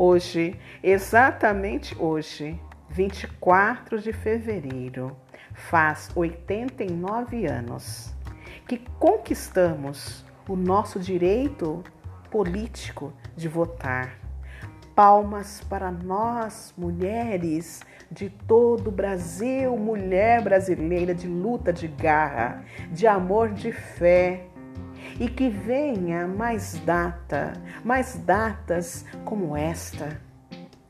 Hoje, exatamente hoje, 24 de fevereiro, faz 89 anos que conquistamos o nosso direito político de votar. Palmas para nós, mulheres de todo o Brasil, mulher brasileira de luta, de garra, de amor, de fé. E que venha mais data, mais datas como esta.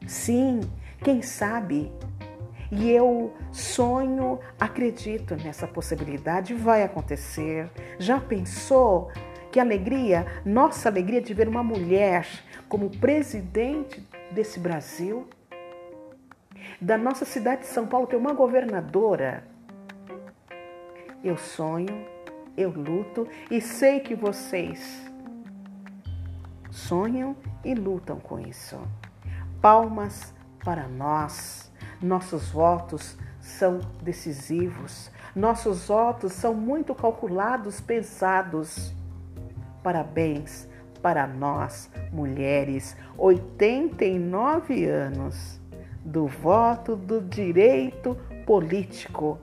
Sim, quem sabe? E eu sonho, acredito nessa possibilidade, vai acontecer. Já pensou que alegria, nossa alegria de ver uma mulher como presidente desse Brasil? Da nossa cidade de São Paulo ter uma governadora. Eu sonho, eu luto e sei que vocês sonham e lutam com isso. Palmas para nós. Nossos votos são decisivos. Nossos votos são muito calculados, pensados. Parabéns para nós, mulheres, 89 anos do voto do direito político